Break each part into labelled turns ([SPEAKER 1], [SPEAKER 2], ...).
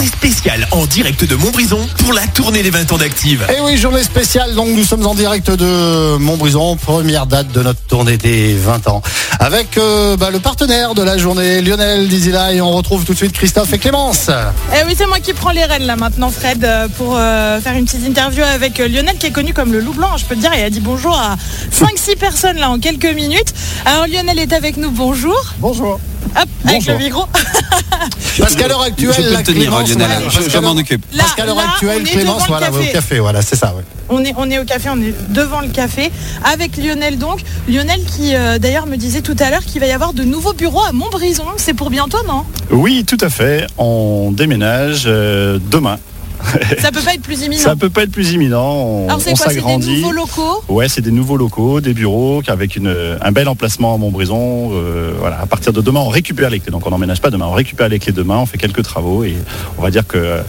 [SPEAKER 1] journée spéciale en direct de Montbrison pour la tournée des 20 ans d'Active.
[SPEAKER 2] Et oui, journée spéciale, donc nous sommes en direct de Montbrison, première date de notre tournée des 20 ans. Avec euh, bah, le partenaire de la journée, Lionel Dizila, et on retrouve tout de suite Christophe et Clémence.
[SPEAKER 3] Eh oui, c'est moi qui prends les rênes là maintenant, Fred, euh, pour euh, faire une petite interview avec Lionel qui est connu comme le loup blanc. Je peux te dire, il a dit bonjour à 5-6 personnes là en quelques minutes. Alors Lionel est avec nous, bonjour.
[SPEAKER 2] Bonjour.
[SPEAKER 3] Hop, avec
[SPEAKER 2] Bonjour.
[SPEAKER 3] le micro.
[SPEAKER 2] Parce qu'à l'heure actuelle,
[SPEAKER 4] Je peux
[SPEAKER 2] la
[SPEAKER 4] le tenir,
[SPEAKER 2] Clémence,
[SPEAKER 4] Lionel.
[SPEAKER 2] voilà,
[SPEAKER 4] Je-
[SPEAKER 2] parce
[SPEAKER 4] je
[SPEAKER 2] qu'à
[SPEAKER 4] m'en
[SPEAKER 2] l'heure-
[SPEAKER 4] occupe.
[SPEAKER 3] Là,
[SPEAKER 2] Parce qu'à l'heure actuelle,
[SPEAKER 3] on est
[SPEAKER 2] Clémence, voilà, va au
[SPEAKER 3] café.
[SPEAKER 2] café, voilà, c'est ça, ouais.
[SPEAKER 3] On est, on est au café, on est devant le café avec Lionel donc. Lionel qui euh, d'ailleurs me disait tout à l'heure qu'il va y avoir de nouveaux bureaux à Montbrison. C'est pour bientôt, non?
[SPEAKER 5] Oui, tout à fait. On déménage euh, demain.
[SPEAKER 3] Ça peut pas être plus imminent.
[SPEAKER 5] Ça peut pas être plus imminent. On,
[SPEAKER 3] Alors c'est quoi C'est des
[SPEAKER 5] s'agrandit.
[SPEAKER 3] nouveaux locaux
[SPEAKER 5] Ouais, c'est des nouveaux locaux, des bureaux avec une, un bel emplacement à Montbrison. Euh, voilà, à partir de demain, on récupère les clés. Donc on n'emménage pas demain, on récupère les clés demain. On fait quelques travaux et on va dire que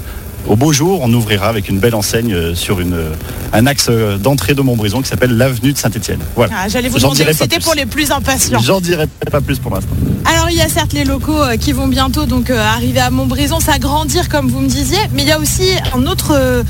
[SPEAKER 5] au beau jour, on ouvrira avec une belle enseigne euh, sur une, un axe euh, d'entrée de Montbrison qui s'appelle l'avenue de Saint-Étienne. Voilà.
[SPEAKER 3] Ah, J'allais vous demander que c'était pour les plus impatients.
[SPEAKER 5] J'en dirai pas plus pour l'instant.
[SPEAKER 3] Alors il y a certes les locaux euh, qui vont bientôt donc euh, arriver à Montbrison, s'agrandir comme vous me disiez, mais il y a aussi un autre, euh,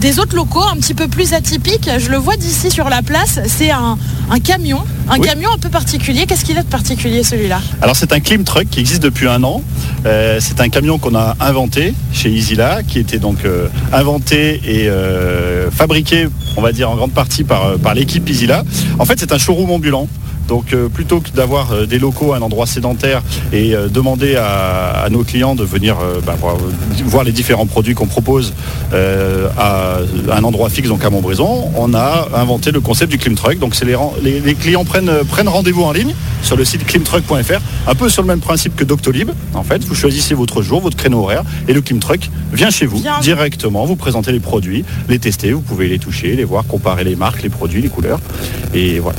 [SPEAKER 3] des autres locaux un petit peu plus atypiques. Je le vois d'ici sur la place, c'est un, un camion, un
[SPEAKER 5] Oui.
[SPEAKER 3] camion un peu particulier. Qu'est-ce qu'il a de particulier celui-là?
[SPEAKER 5] Alors c'est un Clim Truck qui existe depuis un an. Euh, c'est un camion qu'on a inventé chez Easyla, qui était donc euh, inventé et euh, fabriqué, on va dire en grande partie par, par l'équipe Easyla. En fait c'est un showroom ambulant. Donc euh, plutôt que d'avoir euh, des locaux à un endroit sédentaire et euh, demander à, à nos clients de venir bah, voir, voir les différents produits qu'on propose à un endroit fixe, donc à Montbrison, on a inventé le concept du Clim Truck. Donc les, ren- les- les clients prennent, prennent rendez-vous en ligne sur le site climtruck.fr, un peu sur le même principe que Doctolib. En fait, vous choisissez votre jour, votre créneau horaire, et le Clim Truck vient chez vous directement, vous présentez les produits, les tester, vous pouvez les toucher, les voir, comparer les marques, les produits, les couleurs, et voilà.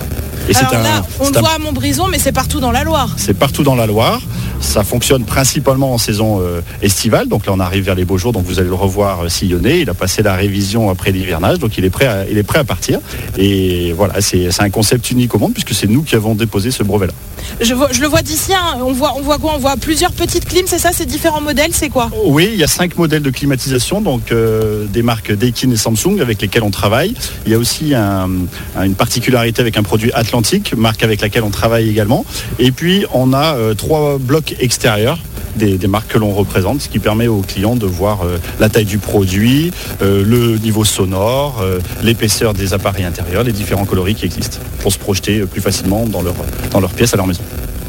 [SPEAKER 5] Et
[SPEAKER 3] Alors là, on le voit à Montbrison, mais c'est partout dans la Loire.
[SPEAKER 5] c'est partout dans la Loire. Ça fonctionne principalement en saison euh, estivale. Donc là, on arrive vers les beaux jours. Donc vous allez le revoir euh, sillonner. Il a passé la révision après l'hivernage. Donc il est prêt à, il est prêt à partir. Et voilà, c'est un concept unique au monde puisque c'est nous qui avons déposé ce brevet-là.
[SPEAKER 3] Je, le vois d'ici, hein, on, voit, on voit quoi? On voit plusieurs petites clims, c'est ça? C'est différents modèles, c'est quoi?
[SPEAKER 5] Oui, il y a cinq modèles de climatisation, donc euh, des marques Daikin et Samsung avec lesquelles on travaille. Il y a aussi un- un- une particularité avec un produit Atlantique, marque avec laquelle on travaille également. Et puis on a euh, trois blocs extérieurs. Des, marques que l'on représente, ce qui permet aux clients de voir euh, la taille du produit, euh, le niveau sonore, euh, l'épaisseur des appareils intérieurs, les différents coloris qui existent, pour se projeter plus facilement dans leur, dans leur pièce à leur maison.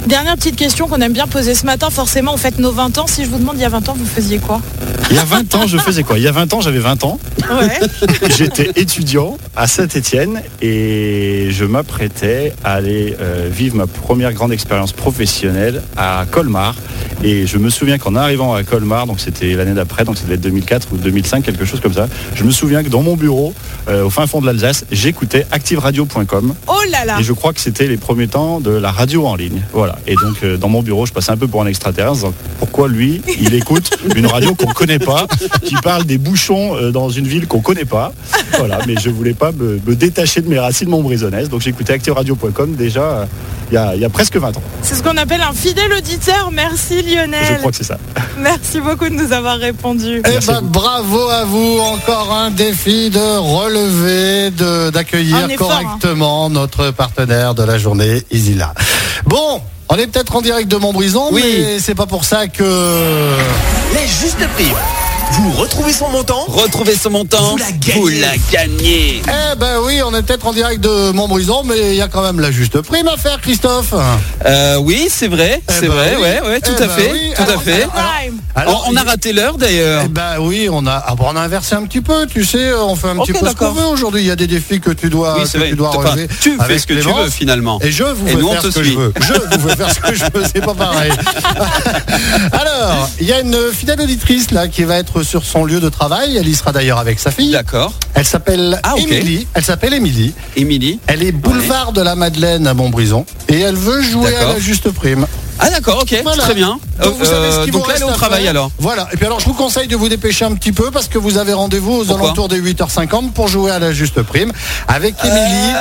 [SPEAKER 3] Dernière petite question qu'on aime bien poser ce matin, forcément, on fête nos 20 ans. Si je vous demande il y a 20 ans, vous faisiez quoi
[SPEAKER 5] Il y a 20 ans, je faisais quoi? Il y a 20 ans, j'avais 20 ans.
[SPEAKER 3] Ouais.
[SPEAKER 5] J'étais étudiant à Saint-Étienne et je m'apprêtais à aller euh, vivre ma première grande expérience professionnelle à Colmar. Et je me souviens qu'en arrivant à Colmar, donc c'était l'année d'après, donc être 2004 ou 2005, quelque chose comme ça, je me souviens que dans mon bureau, euh, au fin fond de l'Alsace, j'écoutais activeradio.com
[SPEAKER 3] Oh là là
[SPEAKER 5] et je crois que c'était les premiers temps de la radio en ligne. Voilà. Et donc euh, dans mon bureau, je passais un peu pour un extraterrestre. Pourquoi lui, il écoute une radio qu'on connaît pas, qui parle des bouchons euh, dans une ville qu'on connaît pas. Voilà. Mais je voulais pas me, me détacher de mes racines montbrisonnaises. Donc j'écoutais activeradio.com déjà euh, il y, a, il y a presque 20 ans.
[SPEAKER 3] C'est ce qu'on appelle un fidèle auditeur. Merci
[SPEAKER 5] Je
[SPEAKER 3] Lionel.
[SPEAKER 5] crois que c'est ça.
[SPEAKER 3] Merci beaucoup de nous avoir répondu.
[SPEAKER 2] Eh ben, bravo à vous. Encore un défi de relever, de- d'accueillir
[SPEAKER 3] effort, hein.
[SPEAKER 2] correctement notre partenaire de la journée, Isila. Bon, on est peut-être en direct de Montbrison,
[SPEAKER 4] Oui.
[SPEAKER 2] mais c'est pas pour ça que.
[SPEAKER 1] Les justes prix. Vous retrouvez son montant
[SPEAKER 4] Retrouvez ce montant,
[SPEAKER 1] Vous la gagnez.
[SPEAKER 4] vous la gagnez.
[SPEAKER 2] Eh ben oui, on est peut-être en direct de Montbrison, mais il y a quand même la juste prime à faire, Christophe.
[SPEAKER 4] Euh, oui, c'est vrai,
[SPEAKER 2] Eh
[SPEAKER 4] c'est
[SPEAKER 2] ben
[SPEAKER 4] vrai,
[SPEAKER 2] oui.
[SPEAKER 4] ouais, ouais, tout
[SPEAKER 2] Eh
[SPEAKER 4] à
[SPEAKER 2] ben
[SPEAKER 4] fait,
[SPEAKER 2] oui.
[SPEAKER 4] tout
[SPEAKER 2] Alors,
[SPEAKER 4] à fait.
[SPEAKER 2] alors. Alors,
[SPEAKER 4] on, on a raté l'heure d'ailleurs.
[SPEAKER 2] Eh ben oui, on a, ah bon, on a inversé un petit peu, tu sais, on fait un petit peu ce qu'on veut aujourd'hui. Il y a des défis que tu dois,
[SPEAKER 4] Oui,
[SPEAKER 2] que
[SPEAKER 4] vrai.
[SPEAKER 2] tu dois relever.
[SPEAKER 4] tu fais ce que tu veux finalement.
[SPEAKER 2] Et je vous
[SPEAKER 4] Et on
[SPEAKER 2] faire ce que je veux. Je vous fais faire ce que je veux, c'est pas pareil. Alors, il y a une fidèle auditrice là qui va être sur son lieu de travail. Elle y sera d'ailleurs avec sa fille.
[SPEAKER 4] D'accord.
[SPEAKER 2] Elle s'appelle
[SPEAKER 4] Ah.
[SPEAKER 2] Émilie. Elle s'appelle Émilie.
[SPEAKER 4] Émilie.
[SPEAKER 2] Elle est boulevard de la Madeleine à Montbrison et elle veut jouer à la juste prime.
[SPEAKER 5] Ah d'accord, ok,
[SPEAKER 2] Voilà.
[SPEAKER 5] très bien.
[SPEAKER 2] Donc, vous savez ce
[SPEAKER 5] Euh,
[SPEAKER 2] qu'il vous
[SPEAKER 5] là, elle
[SPEAKER 2] reste
[SPEAKER 5] est au travail alors.
[SPEAKER 2] Voilà. Et puis alors, je vous conseille de vous dépêcher un petit peu parce que vous avez rendez-vous aux
[SPEAKER 5] Pourquoi
[SPEAKER 2] alentours des 8h50 pour jouer à la juste prime avec Émilie.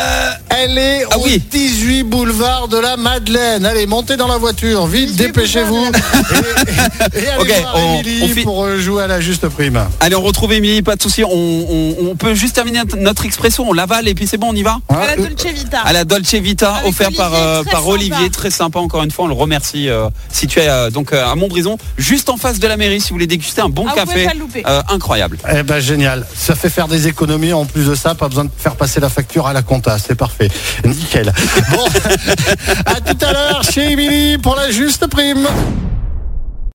[SPEAKER 2] Elle est
[SPEAKER 5] ah
[SPEAKER 2] au
[SPEAKER 5] oui.
[SPEAKER 2] 18 boulevard de la Madeleine. Allez, montez dans la voiture, vite,
[SPEAKER 3] 18
[SPEAKER 2] dépêchez-vous. Et, et- et allez voir
[SPEAKER 5] on-
[SPEAKER 2] Émilie
[SPEAKER 5] on
[SPEAKER 2] pour euh, jouer à la juste prime.
[SPEAKER 5] Allez, on retrouve Émilie, pas de souci. On, on- on peut juste terminer notre expression, on l'avale et puis c'est bon, on y va
[SPEAKER 3] À la
[SPEAKER 2] euh,
[SPEAKER 3] Dolce Vita.
[SPEAKER 5] À la Dolce Vita,
[SPEAKER 3] Avec
[SPEAKER 5] offert par, euh, par
[SPEAKER 3] sympa.
[SPEAKER 5] Olivier, très sympa encore une fois, on le remercie. Euh, situé euh, donc euh, à Montbrison, juste en face de la mairie, si vous voulez déguster un bon
[SPEAKER 3] Ah, vous pouvez
[SPEAKER 5] café,
[SPEAKER 3] pas le louper.
[SPEAKER 5] euh, incroyable.
[SPEAKER 2] Eh ben génial, ça fait faire des économies en plus de ça, pas besoin de faire passer la facture à la compta, c'est parfait. Nickel. Bon, à tout à l'heure chez Émilie pour la juste prime.